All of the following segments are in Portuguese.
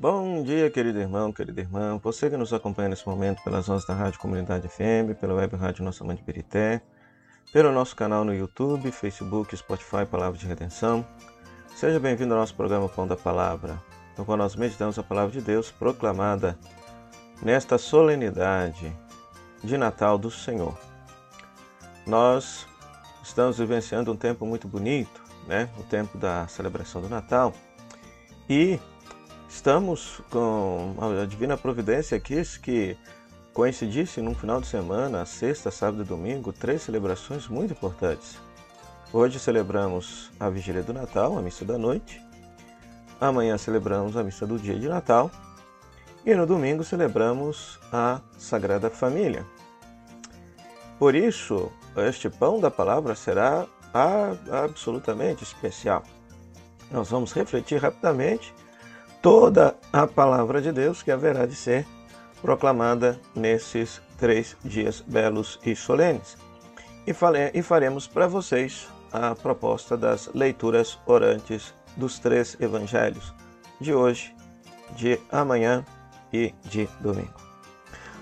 Bom dia, querido irmão, querida irmã. Você que nos acompanha nesse momento pelas ondas da Rádio Comunidade FM, pela web Rádio Nossa Mãe de Birité, pelo nosso canal no YouTube, Facebook, Spotify, Palavra de Redenção. Seja bem-vindo ao nosso programa Pão da Palavra, no qual nós meditamos a Palavra de Deus proclamada nesta solenidade de Natal do Senhor. Nós estamos vivenciando um tempo muito bonito, né? O tempo da celebração do Natal. E Estamos com a divina providência aqui que coincidisse num final de semana, sexta, sábado e domingo, três celebrações muito importantes. Hoje celebramos a vigília do Natal, a missa da noite. Amanhã celebramos a missa do dia de Natal. E no domingo celebramos a Sagrada Família. Por isso, este pão da palavra será absolutamente especial. Nós vamos refletir rapidamente toda a palavra de Deus que haverá de ser proclamada nesses três dias belos e solenes. E, fale, e faremos para vocês a proposta das leituras orantes dos três evangelhos de hoje, de amanhã e de domingo.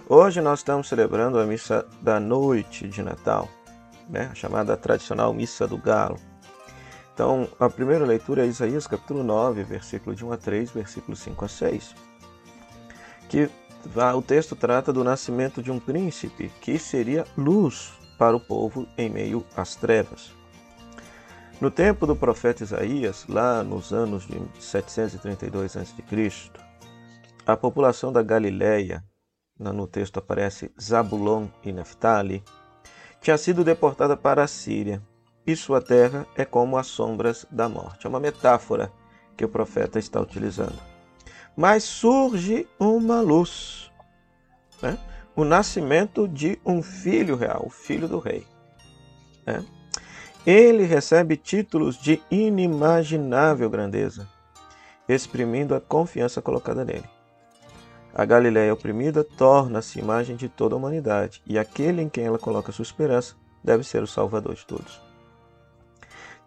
Hoje nós estamos celebrando a missa da noite de Natal, né? a chamada tradicional missa do galo. Então, a primeira leitura é Isaías capítulo 9, versículo de 1 a 3, versículo 5 a 6. Que o texto trata do nascimento de um príncipe que seria luz para o povo em meio às trevas. No tempo do profeta Isaías, lá nos anos de 732 a.C., a população da Galiléia, no texto aparece Zabulon e Neftali, tinha sido deportada para a Síria e sua terra é como as sombras da morte. É uma metáfora que o profeta está utilizando. Mas surge uma luz, né? o nascimento de um filho real, o filho do rei. Né? Ele recebe títulos de inimaginável grandeza, exprimindo a confiança colocada nele. A Galiléia oprimida torna-se imagem de toda a humanidade, e aquele em quem ela coloca sua esperança deve ser o Salvador de todos.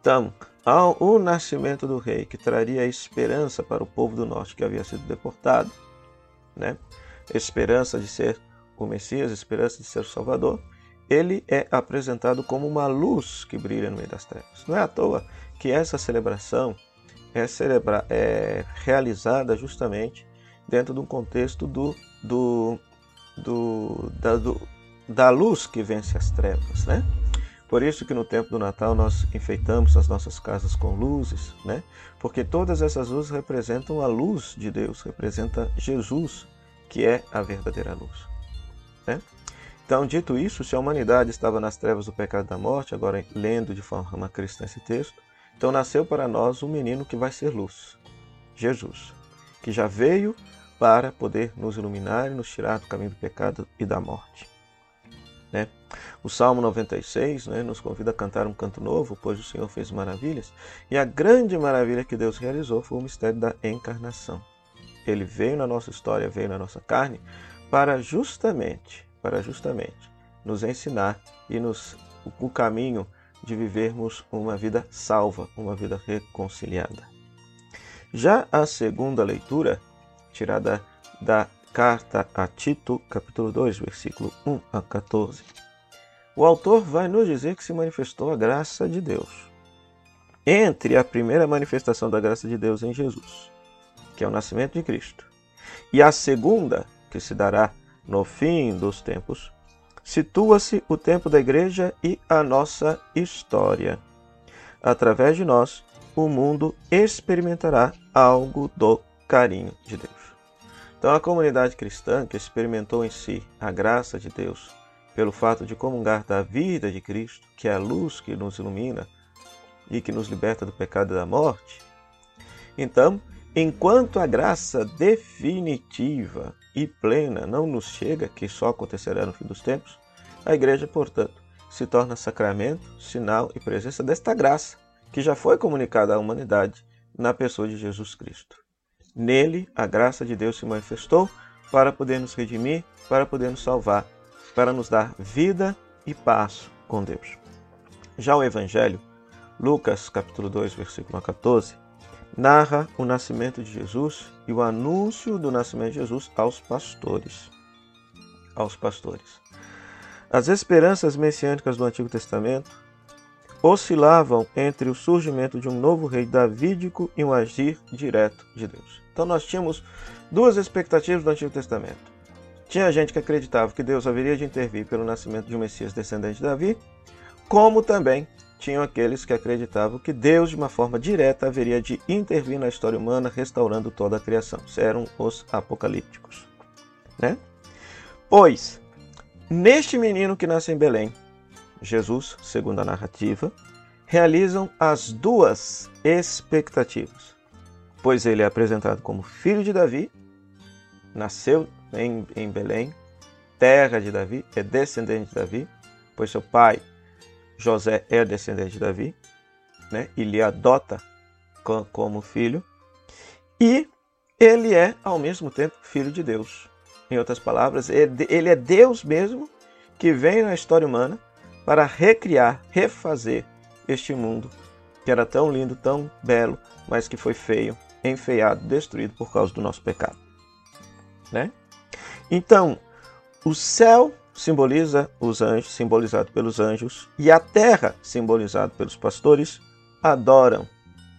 Então, ao o nascimento do rei, que traria esperança para o povo do norte que havia sido deportado, né? esperança de ser o Messias, esperança de ser o Salvador, ele é apresentado como uma luz que brilha no meio das trevas. Não é à toa que essa celebração é, celebra é realizada justamente dentro de um contexto do, do, do, da, do, da luz que vence as trevas, né? Por isso que no tempo do Natal nós enfeitamos as nossas casas com luzes, né? Porque todas essas luzes representam a luz de Deus, representa Jesus, que é a verdadeira luz. Né? Então, dito isso, se a humanidade estava nas trevas do pecado da morte, agora lendo de forma cristã esse texto, então nasceu para nós um menino que vai ser luz, Jesus, que já veio para poder nos iluminar e nos tirar do caminho do pecado e da morte. Né? O Salmo 96 né, nos convida a cantar um canto novo, pois o Senhor fez maravilhas. E a grande maravilha que Deus realizou foi o mistério da encarnação. Ele veio na nossa história, veio na nossa carne, para justamente, para justamente nos ensinar e nos o caminho de vivermos uma vida salva, uma vida reconciliada. Já a segunda leitura, tirada da Carta a Tito, capítulo 2, versículo 1 a 14. O autor vai nos dizer que se manifestou a graça de Deus. Entre a primeira manifestação da graça de Deus em Jesus, que é o nascimento de Cristo, e a segunda, que se dará no fim dos tempos, situa-se o tempo da igreja e a nossa história. Através de nós, o mundo experimentará algo do carinho de Deus. Então, a comunidade cristã que experimentou em si a graça de Deus, pelo fato de comungar da vida de Cristo, que é a luz que nos ilumina e que nos liberta do pecado e da morte, então, enquanto a graça definitiva e plena não nos chega, que só acontecerá no fim dos tempos, a igreja, portanto, se torna sacramento, sinal e presença desta graça que já foi comunicada à humanidade na pessoa de Jesus Cristo. Nele, a graça de Deus se manifestou para poder nos redimir, para poder nos salvar, para nos dar vida e paz com Deus. Já o Evangelho, Lucas capítulo 2, versículo 14, narra o nascimento de Jesus e o anúncio do nascimento de Jesus aos pastores. Aos pastores. As esperanças messiânicas do Antigo Testamento oscilavam entre o surgimento de um novo rei davídico e um agir direto de Deus. Então nós tínhamos duas expectativas do Antigo Testamento. Tinha gente que acreditava que Deus haveria de intervir pelo nascimento de um Messias descendente de Davi, como também tinham aqueles que acreditavam que Deus, de uma forma direta, haveria de intervir na história humana, restaurando toda a criação. Eram os apocalípticos. Né? Pois, neste menino que nasce em Belém, Jesus, segundo a narrativa, realizam as duas expectativas. Pois ele é apresentado como filho de Davi, nasceu em, em Belém, terra de Davi, é descendente de Davi, pois seu pai, José, é descendente de Davi, né? e lhe adota como filho, e ele é, ao mesmo tempo, filho de Deus. Em outras palavras, ele é Deus mesmo que vem na história humana para recriar, refazer este mundo que era tão lindo, tão belo, mas que foi feio, enfeiado, destruído por causa do nosso pecado. Né? Então, o céu simboliza os anjos, simbolizado pelos anjos, e a terra, simbolizado pelos pastores, adoram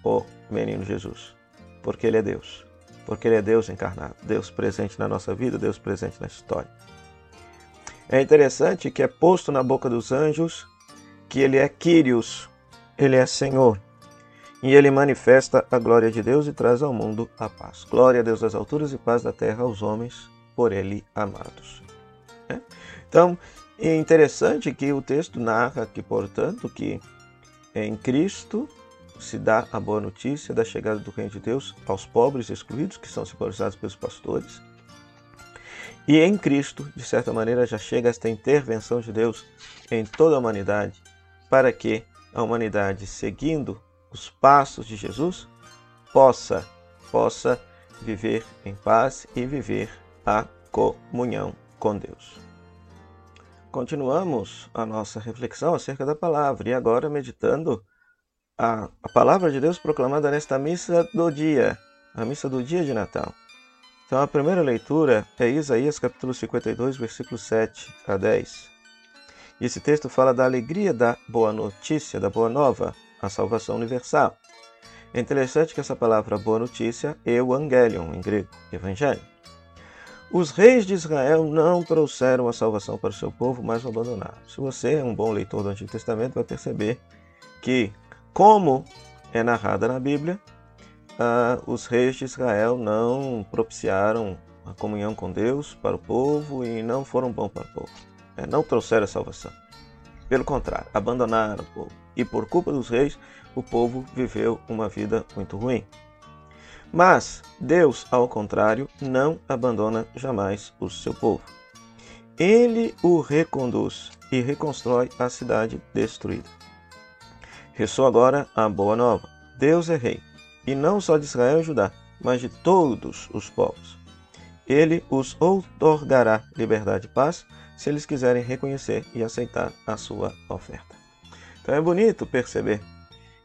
o menino Jesus, porque ele é Deus, porque ele é Deus encarnado, Deus presente na nossa vida, Deus presente na história. É interessante que é posto na boca dos anjos que ele é Kyrios, ele é Senhor. E ele manifesta a glória de Deus e traz ao mundo a paz. Glória a Deus das alturas e paz da terra aos homens por ele amados. É? Então, é interessante que o texto narra que, portanto, que em Cristo se dá a boa notícia da chegada do reino de Deus aos pobres excluídos, que são simbolizados pelos pastores, e em Cristo, de certa maneira, já chega esta intervenção de Deus em toda a humanidade, para que a humanidade, seguindo os passos de Jesus, possa possa viver em paz e viver a comunhão com Deus. Continuamos a nossa reflexão acerca da palavra e agora meditando a, a palavra de Deus proclamada nesta missa do dia, a missa do dia de Natal. Então a primeira leitura é Isaías capítulo 52, versículo 7 a 10. E esse texto fala da alegria da boa notícia, da boa nova, a salvação universal. É interessante que essa palavra boa notícia é evangelion, em grego, evangelho. Os reis de Israel não trouxeram a salvação para o seu povo, mas o abandonaram. Se você é um bom leitor do Antigo Testamento, vai perceber que, como é narrada na Bíblia, ah, os reis de Israel não propiciaram a comunhão com Deus para o povo e não foram bons para o povo. É, não trouxeram a salvação. Pelo contrário, abandonaram o povo. E por culpa dos reis, o povo viveu uma vida muito ruim. Mas Deus, ao contrário, não abandona jamais o seu povo. Ele o reconduz e reconstrói a cidade destruída. Ressoa agora a boa nova: Deus é rei e não só de Israel e Judá, mas de todos os povos. Ele os outorgará liberdade e paz se eles quiserem reconhecer e aceitar a sua oferta. Então é bonito perceber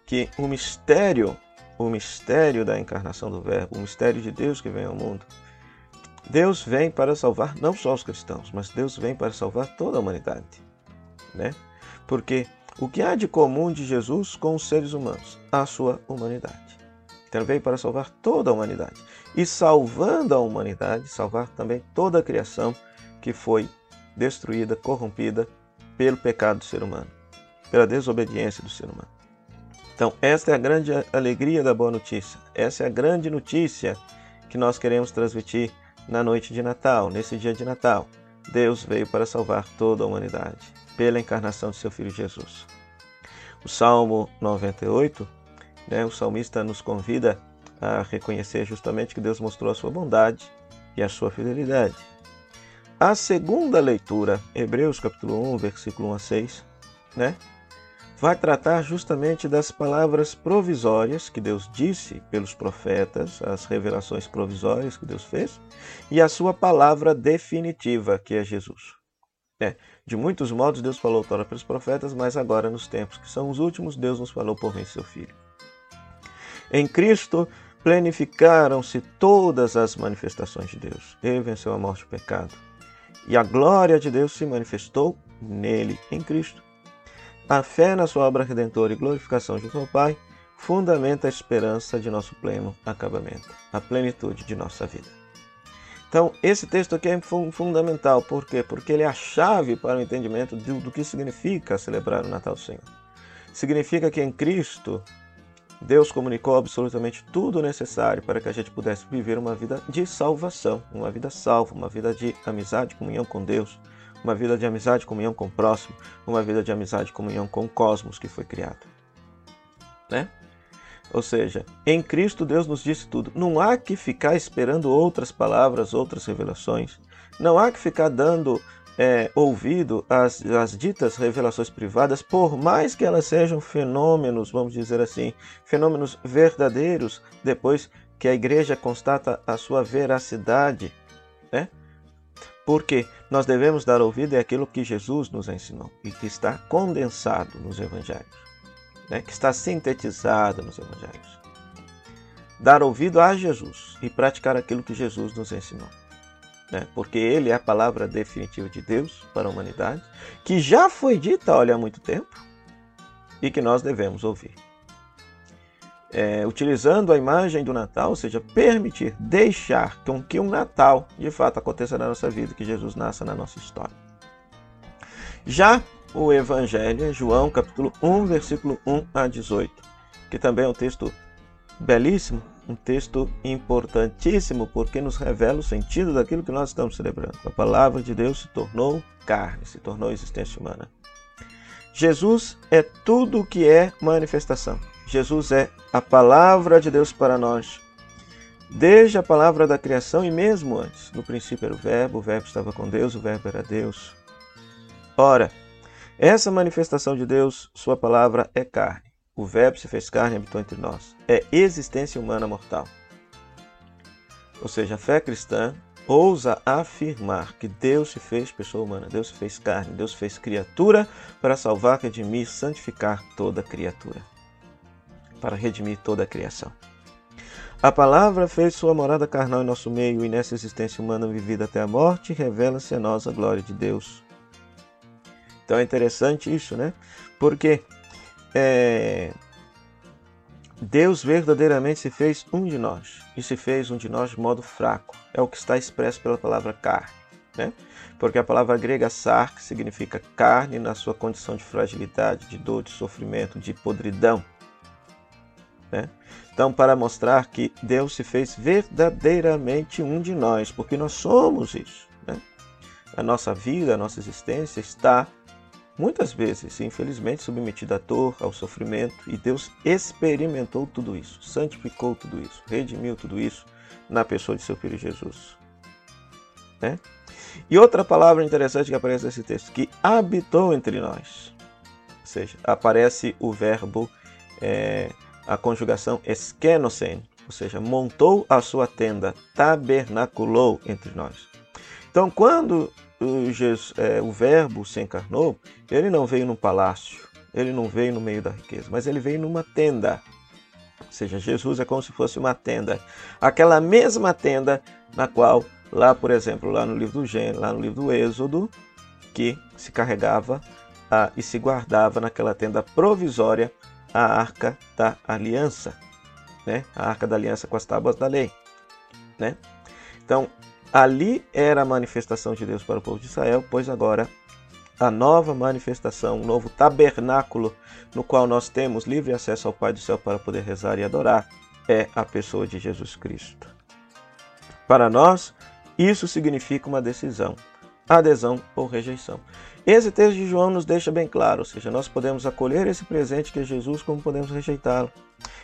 que o mistério, o mistério da encarnação do Verbo, o mistério de Deus que vem ao mundo, Deus vem para salvar não só os cristãos, mas Deus vem para salvar toda a humanidade, né? Porque o que há de comum de Jesus com os seres humanos? A sua humanidade. Então veio para salvar toda a humanidade. E salvando a humanidade, salvar também toda a criação que foi destruída, corrompida pelo pecado do ser humano, pela desobediência do ser humano. Então, esta é a grande alegria da boa notícia. Essa é a grande notícia que nós queremos transmitir na noite de Natal, nesse dia de Natal. Deus veio para salvar toda a humanidade pela encarnação de seu filho Jesus. O Salmo 98 né, o salmista nos convida a reconhecer justamente que Deus mostrou a sua bondade e a sua fidelidade. A segunda leitura, Hebreus capítulo 1, versículo 1 a 6, né, vai tratar justamente das palavras provisórias que Deus disse pelos profetas, as revelações provisórias que Deus fez, e a sua palavra definitiva, que é Jesus. É, de muitos modos Deus falou para pelos profetas, mas agora nos tempos que são os últimos, Deus nos falou por meio de seu Filho. Em Cristo planificaram-se todas as manifestações de Deus. Ele venceu a morte e o pecado. E a glória de Deus se manifestou nele, em Cristo. A fé na sua obra redentora e glorificação junto ao Pai fundamenta a esperança de nosso pleno acabamento, a plenitude de nossa vida. Então, esse texto aqui é fundamental. Por quê? Porque ele é a chave para o entendimento do que significa celebrar o Natal do Senhor. Significa que em Cristo Deus comunicou absolutamente tudo necessário para que a gente pudesse viver uma vida de salvação, uma vida salva, uma vida de amizade, comunhão com Deus, uma vida de amizade, comunhão com o próximo, uma vida de amizade, comunhão com o cosmos que foi criado. Né? Ou seja, em Cristo Deus nos disse tudo. Não há que ficar esperando outras palavras, outras revelações. Não há que ficar dando é, ouvido às, às ditas revelações privadas, por mais que elas sejam fenômenos, vamos dizer assim, fenômenos verdadeiros, depois que a igreja constata a sua veracidade, né? Porque nós devemos dar ouvido àquilo que Jesus nos ensinou e que está condensado nos evangelhos, né? que está sintetizado nos evangelhos. Dar ouvido a Jesus e praticar aquilo que Jesus nos ensinou né? porque ele é a palavra definitiva de Deus para a humanidade, que já foi dita olha, há muito tempo e que nós devemos ouvir. É, utilizando a imagem do Natal, ou seja, permitir, deixar com que um Natal de fato aconteça na nossa vida, que Jesus nasça na nossa história. Já o Evangelho João capítulo 1, versículo 1 a 18, que também é um texto belíssimo, um texto importantíssimo porque nos revela o sentido daquilo que nós estamos celebrando. A palavra de Deus se tornou carne, se tornou existência humana. Jesus é tudo o que é manifestação. Jesus é a palavra de Deus para nós. Desde a palavra da criação e mesmo antes. No princípio era o Verbo, o Verbo estava com Deus, o Verbo era Deus. Ora, essa manifestação de Deus, Sua palavra é carne. O Verbo se fez carne e habitou entre nós. É existência humana mortal. Ou seja, a fé cristã ousa afirmar que Deus se fez pessoa humana, Deus se fez carne, Deus se fez criatura para salvar, redimir, santificar toda criatura, para redimir toda a criação. A palavra fez sua morada carnal em nosso meio e nessa existência humana vivida até a morte, revela-se a nós a glória de Deus. Então é interessante isso, né? Porque é, Deus verdadeiramente se fez um de nós e se fez um de nós de modo fraco. É o que está expresso pela palavra carne, né? Porque a palavra grega sark significa carne na sua condição de fragilidade, de dor, de sofrimento, de podridão. Né? Então, para mostrar que Deus se fez verdadeiramente um de nós, porque nós somos isso. Né? A nossa vida, a nossa existência está muitas vezes, infelizmente, submetido à dor, ao sofrimento, e Deus experimentou tudo isso, santificou tudo isso, redimiu tudo isso na pessoa de seu filho Jesus. Né? E outra palavra interessante que aparece nesse texto, que habitou entre nós. Ou seja, aparece o verbo, é, a conjugação eskenosen, ou seja, montou a sua tenda, tabernaculou entre nós. Então, quando o, Jesus, é, o Verbo se encarnou, ele não veio num palácio, ele não veio no meio da riqueza, mas ele veio numa tenda. Ou seja, Jesus é como se fosse uma tenda. Aquela mesma tenda na qual, lá, por exemplo, lá no livro do Gênesis, lá no livro do Êxodo, que se carregava ah, e se guardava naquela tenda provisória a arca da aliança, né? A arca da aliança com as tábuas da lei, né? Então, Ali era a manifestação de Deus para o povo de Israel, pois agora a nova manifestação, o novo tabernáculo no qual nós temos livre acesso ao Pai do céu para poder rezar e adorar, é a pessoa de Jesus Cristo. Para nós, isso significa uma decisão, adesão ou rejeição. Esse texto de João nos deixa bem claro, ou seja, nós podemos acolher esse presente que é Jesus, como podemos rejeitá-lo.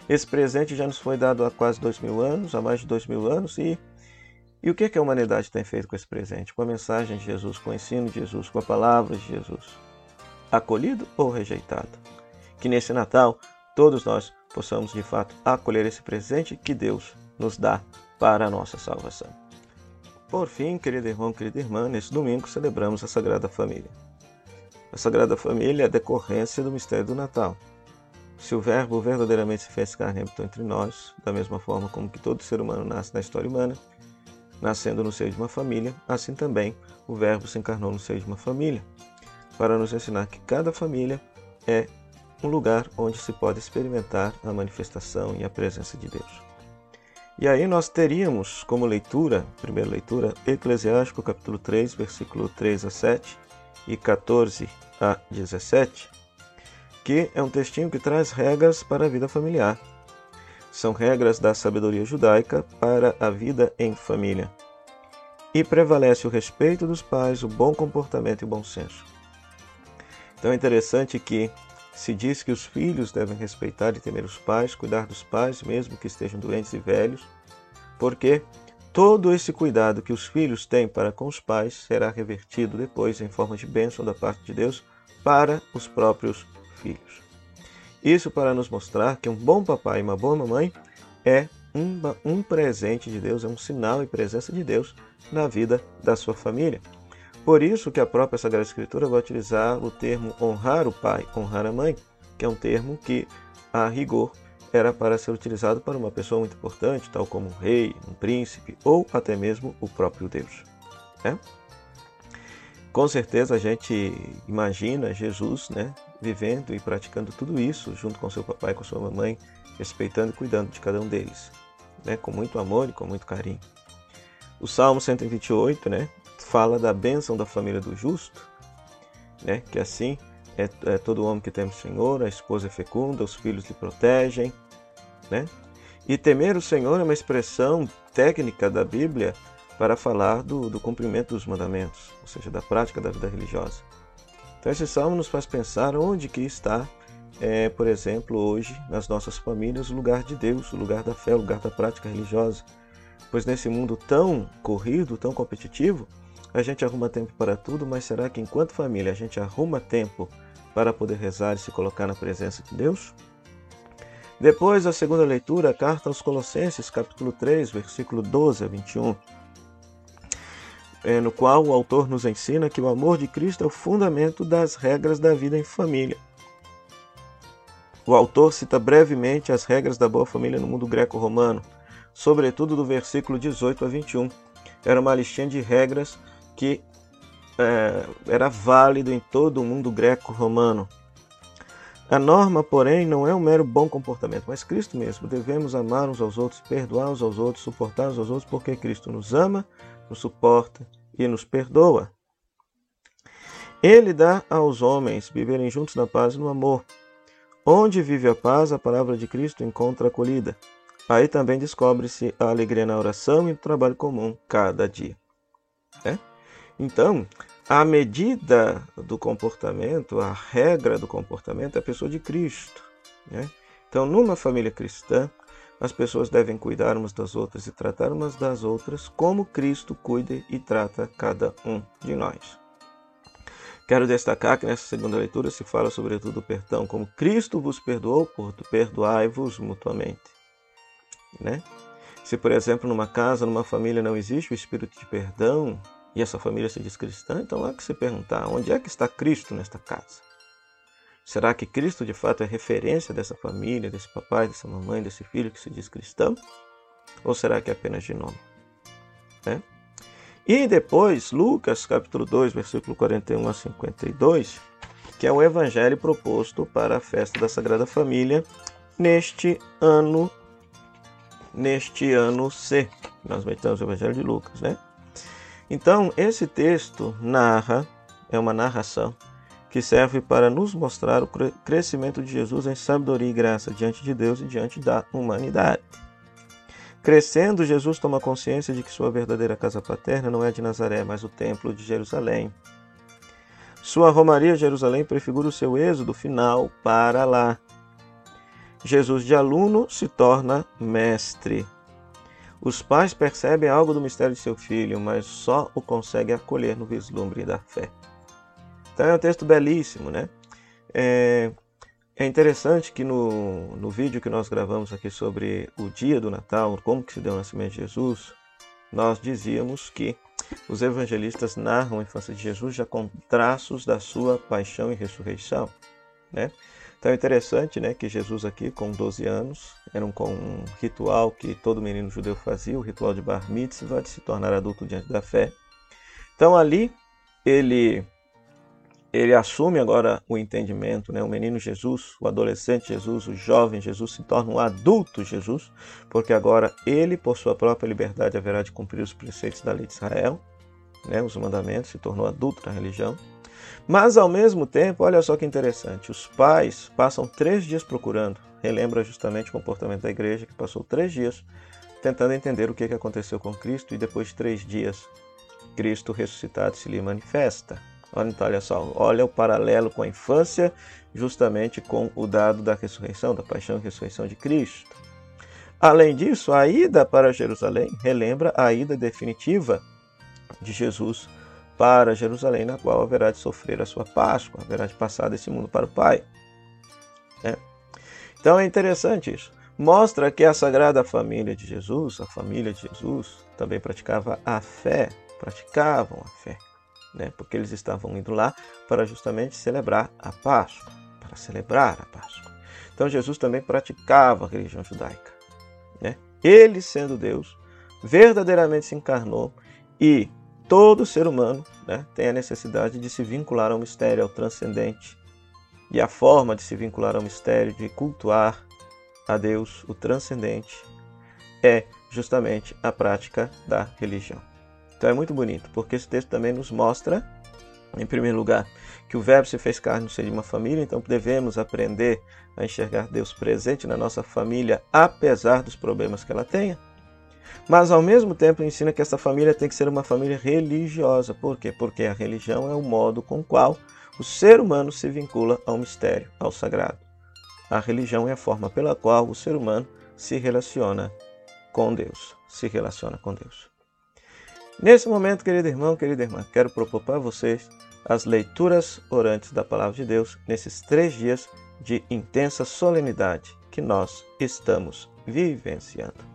Esse presente já nos foi dado há quase dois mil anos, há mais de dois mil anos, e e o que, é que a humanidade tem feito com esse presente? Com a mensagem de Jesus, com o ensino de Jesus, com a palavra de Jesus? Acolhido ou rejeitado? Que nesse Natal todos nós possamos de fato acolher esse presente que Deus nos dá para a nossa salvação. Por fim, querido irmão, querida irmã, nesse domingo celebramos a Sagrada Família. A Sagrada Família é a decorrência do mistério do Natal. Se o Verbo verdadeiramente se fez carne e habitou entre nós, da mesma forma como que todo ser humano nasce na história humana, nascendo no seio de uma família, assim também o Verbo se encarnou no seio de uma família, para nos ensinar que cada família é um lugar onde se pode experimentar a manifestação e a presença de Deus. E aí nós teríamos como leitura, primeira leitura, Eclesiástico capítulo 3, versículo 3 a 7 e 14 a 17, que é um textinho que traz regras para a vida familiar. São regras da sabedoria judaica para a vida em família. E prevalece o respeito dos pais, o bom comportamento e o bom senso. Então é interessante que se diz que os filhos devem respeitar e temer os pais, cuidar dos pais, mesmo que estejam doentes e velhos, porque todo esse cuidado que os filhos têm para com os pais será revertido depois em forma de bênção da parte de Deus para os próprios filhos. Isso para nos mostrar que um bom papai e uma boa mamãe é um, um presente de Deus, é um sinal e presença de Deus na vida da sua família. Por isso que a própria Sagrada Escritura vai utilizar o termo honrar o pai, honrar a mãe, que é um termo que, a rigor, era para ser utilizado para uma pessoa muito importante, tal como um rei, um príncipe ou até mesmo o próprio Deus. Né? Com certeza a gente imagina Jesus né, vivendo e praticando tudo isso junto com seu papai e com sua mamãe, respeitando e cuidando de cada um deles, né, com muito amor e com muito carinho. O Salmo 128, né, fala da bênção da família do justo, né? que assim é, é todo homem que teme o Senhor, a esposa é fecunda, os filhos lhe protegem. Né? E temer o Senhor é uma expressão técnica da Bíblia para falar do, do cumprimento dos mandamentos, ou seja, da prática da vida religiosa. Então esse salmo nos faz pensar onde que está, é, por exemplo, hoje nas nossas famílias, o lugar de Deus, o lugar da fé, o lugar da prática religiosa. Pois nesse mundo tão corrido, tão competitivo, a gente arruma tempo para tudo, mas será que enquanto família a gente arruma tempo para poder rezar e se colocar na presença de Deus? Depois, a segunda leitura, a carta aos Colossenses, capítulo 3, versículo 12 a 21, é, no qual o autor nos ensina que o amor de Cristo é o fundamento das regras da vida em família. O autor cita brevemente as regras da boa família no mundo greco-romano, sobretudo do versículo 18 a 21. Era uma listinha de regras que é, era válido em todo o mundo greco-romano. A norma, porém, não é um mero bom comportamento, mas Cristo mesmo. Devemos amar uns aos outros, perdoar uns aos outros, suportar uns aos outros, porque Cristo nos ama, nos suporta e nos perdoa. Ele dá aos homens viverem juntos na paz e no amor. Onde vive a paz, a palavra de Cristo encontra acolhida. Aí também descobre-se a alegria na oração e no trabalho comum cada dia. É? Então, a medida do comportamento, a regra do comportamento é a pessoa de Cristo. Né? Então, numa família cristã, as pessoas devem cuidar umas das outras e tratar umas das outras como Cristo cuida e trata cada um de nós. Quero destacar que nessa segunda leitura se fala sobretudo do perdão, como Cristo vos perdoou, perdoai-vos mutuamente. Né? Se, por exemplo, numa casa, numa família não existe o espírito de perdão, e essa família se diz cristã, então há que se perguntar: onde é que está Cristo nesta casa? Será que Cristo de fato é referência dessa família, desse papai, dessa mamãe, desse filho que se diz cristão? Ou será que é apenas de nome? É? E depois, Lucas capítulo 2, versículo 41 a 52, que é o evangelho proposto para a festa da Sagrada Família neste ano, neste ano C. Nós meditamos o evangelho de Lucas, né? Então, esse texto narra, é uma narração, que serve para nos mostrar o crescimento de Jesus em sabedoria e graça diante de Deus e diante da humanidade. Crescendo, Jesus toma consciência de que sua verdadeira casa paterna não é de Nazaré, mas o templo de Jerusalém. Sua romaria Jerusalém prefigura o seu êxodo final para lá. Jesus de aluno se torna mestre. Os pais percebem algo do mistério de seu filho, mas só o conseguem acolher no vislumbre da fé. Então é um texto belíssimo, né? É, é interessante que no, no vídeo que nós gravamos aqui sobre o dia do Natal, como que se deu o nascimento de Jesus, nós dizíamos que os evangelistas narram a infância de Jesus já com traços da sua paixão e ressurreição, né? Então é interessante né, que Jesus aqui, com 12 anos, era um, um ritual que todo menino judeu fazia, o ritual de Bar Mitzvah, de se tornar adulto diante da fé. Então ali ele ele assume agora o entendimento, né? O menino Jesus, o adolescente Jesus, o jovem Jesus se torna um adulto Jesus, porque agora ele, por sua própria liberdade, haverá de cumprir os preceitos da lei de Israel, né? Os mandamentos, se tornou adulto na religião. Mas ao mesmo tempo, olha só que interessante, os pais passam três dias procurando, relembra justamente o comportamento da igreja, que passou três dias tentando entender o que aconteceu com Cristo e depois de três dias Cristo ressuscitado se lhe manifesta. Olha, então, olha só, olha o paralelo com a infância, justamente com o dado da ressurreição, da paixão e ressurreição de Cristo. Além disso, a ida para Jerusalém relembra a ida definitiva de Jesus para Jerusalém, na qual haverá de sofrer a sua Páscoa, haverá de passar desse mundo para o Pai. É. Então é interessante isso. Mostra que a Sagrada Família de Jesus, a família de Jesus, também praticava a fé, praticavam a fé né? porque eles estavam indo lá para justamente celebrar a Páscoa, para celebrar a Páscoa. Então Jesus também praticava a religião judaica. Né? Ele, sendo Deus, verdadeiramente se encarnou e todo ser humano né, tem a necessidade de se vincular ao mistério, ao transcendente. E a forma de se vincular ao mistério, de cultuar a Deus, o transcendente, é justamente a prática da religião. Então é muito bonito, porque esse texto também nos mostra, em primeiro lugar, que o Verbo se fez carne no seio de uma família, então devemos aprender a enxergar Deus presente na nossa família, apesar dos problemas que ela tenha. Mas ao mesmo tempo ensina que essa família tem que ser uma família religiosa. Por quê? Porque a religião é o modo com o qual o ser humano se vincula ao mistério, ao sagrado. A religião é a forma pela qual o ser humano se relaciona com Deus, se relaciona com Deus. Nesse momento, querido irmão, querida irmã, quero propor para vocês as leituras orantes da Palavra de Deus nesses três dias de intensa solenidade que nós estamos vivenciando.